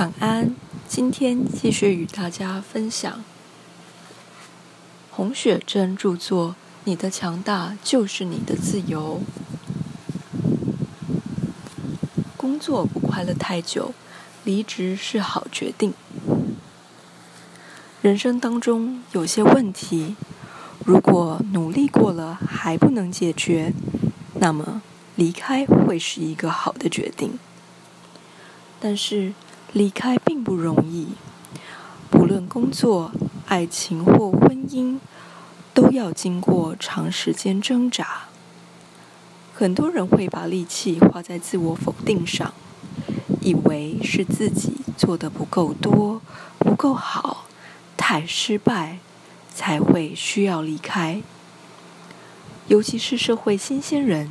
晚安，今天继续与大家分享洪雪珍著作《你的强大就是你的自由》。工作不快乐太久，离职是好决定。人生当中有些问题，如果努力过了还不能解决，那么离开会是一个好的决定。但是离开并不容易，不论工作、爱情或婚姻，都要经过长时间挣扎。很多人会把力气花在自我否定上，以为是自己做的不够多、不够好、太失败，才会需要离开。尤其是社会新鲜人，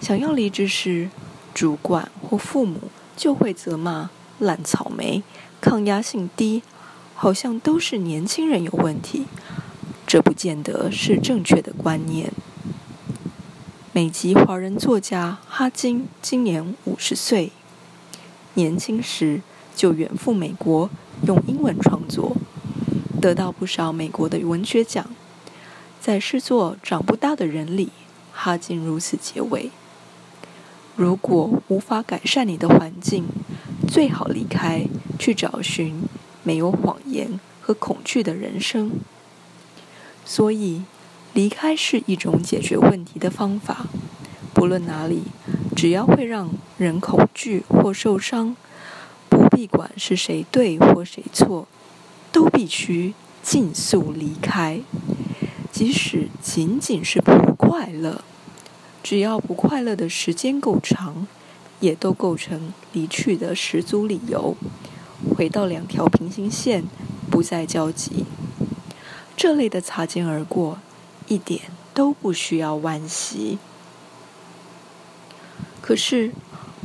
想要离职时，主管或父母。就会责骂烂草莓，抗压性低，好像都是年轻人有问题。这不见得是正确的观念。美籍华人作家哈金今年五十岁，年轻时就远赴美国用英文创作，得到不少美国的文学奖。在诗作《长不大的人》里，哈金如此结尾。如果无法改善你的环境，最好离开，去找寻没有谎言和恐惧的人生。所以，离开是一种解决问题的方法。不论哪里，只要会让人恐惧或受伤，不必管是谁对或谁错，都必须尽速离开，即使仅仅是不快乐。只要不快乐的时间够长，也都构成离去的十足理由。回到两条平行线，不再交集。这类的擦肩而过，一点都不需要惋惜。可是，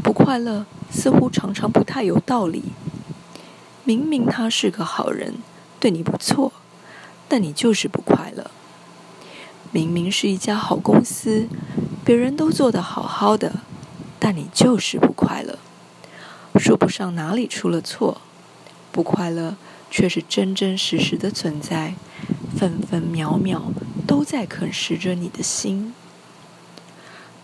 不快乐似乎常常不太有道理。明明他是个好人，对你不错，但你就是不快乐。明明是一家好公司。别人都做得好好的，但你就是不快乐，说不上哪里出了错，不快乐却是真真实实的存在，分分秒秒都在啃食着你的心。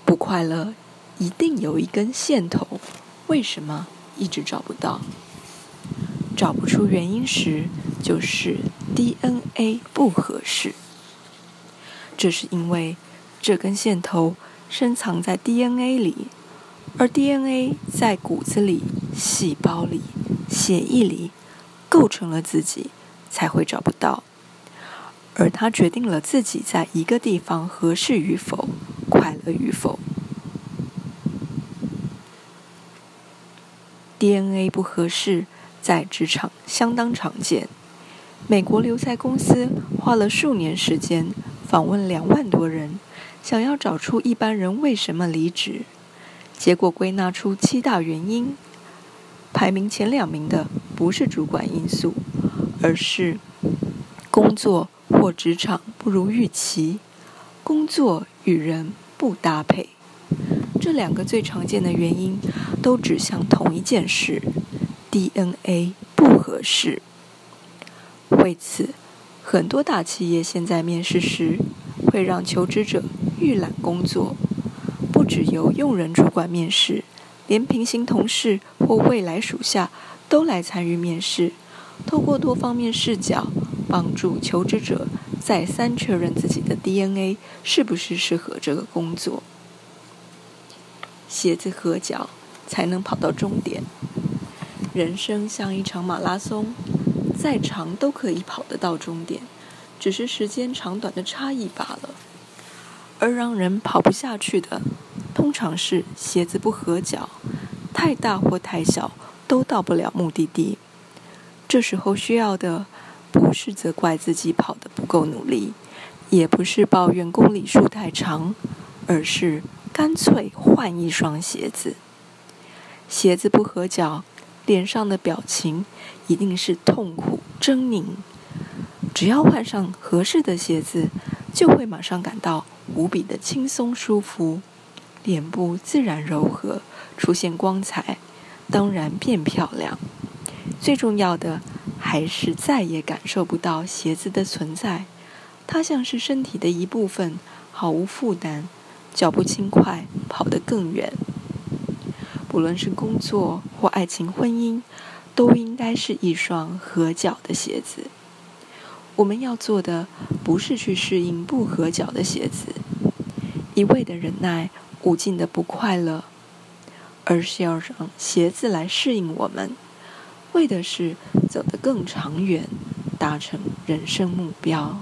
不快乐一定有一根线头，为什么一直找不到？找不出原因时，就是 DNA 不合适。这是因为这根线头。深藏在 DNA 里，而 DNA 在骨子里、细胞里、血液里，构成了自己，才会找不到。而它决定了自己在一个地方合适与否、快乐与否。DNA 不合适，在职场相当常见。美国留在公司花了数年时间，访问两万多人。想要找出一般人为什么离职，结果归纳出七大原因。排名前两名的不是主管因素，而是工作或职场不如预期，工作与人不搭配。这两个最常见的原因都指向同一件事：DNA 不合适。为此，很多大企业现在面试时会让求职者。预览工作，不只由用人主管面试，连平行同事或未来属下都来参与面试。透过多方面视角，帮助求职者再三确认自己的 DNA 是不是适合这个工作。鞋子合脚才能跑到终点。人生像一场马拉松，再长都可以跑得到终点，只是时间长短的差异罢了。而让人跑不下去的，通常是鞋子不合脚，太大或太小都到不了目的地。这时候需要的，不是责怪自己跑得不够努力，也不是抱怨公里数太长，而是干脆换一双鞋子。鞋子不合脚，脸上的表情一定是痛苦狰狞。只要换上合适的鞋子，就会马上感到。无比的轻松舒服，脸部自然柔和，出现光彩，当然变漂亮。最重要的还是再也感受不到鞋子的存在。它像是身体的一部分，毫无负担，脚步轻快，跑得更远。不论是工作或爱情、婚姻，都应该是一双合脚的鞋子。我们要做的不是去适应不合脚的鞋子，一味的忍耐无尽的不快乐，而是要让鞋子来适应我们，为的是走得更长远，达成人生目标。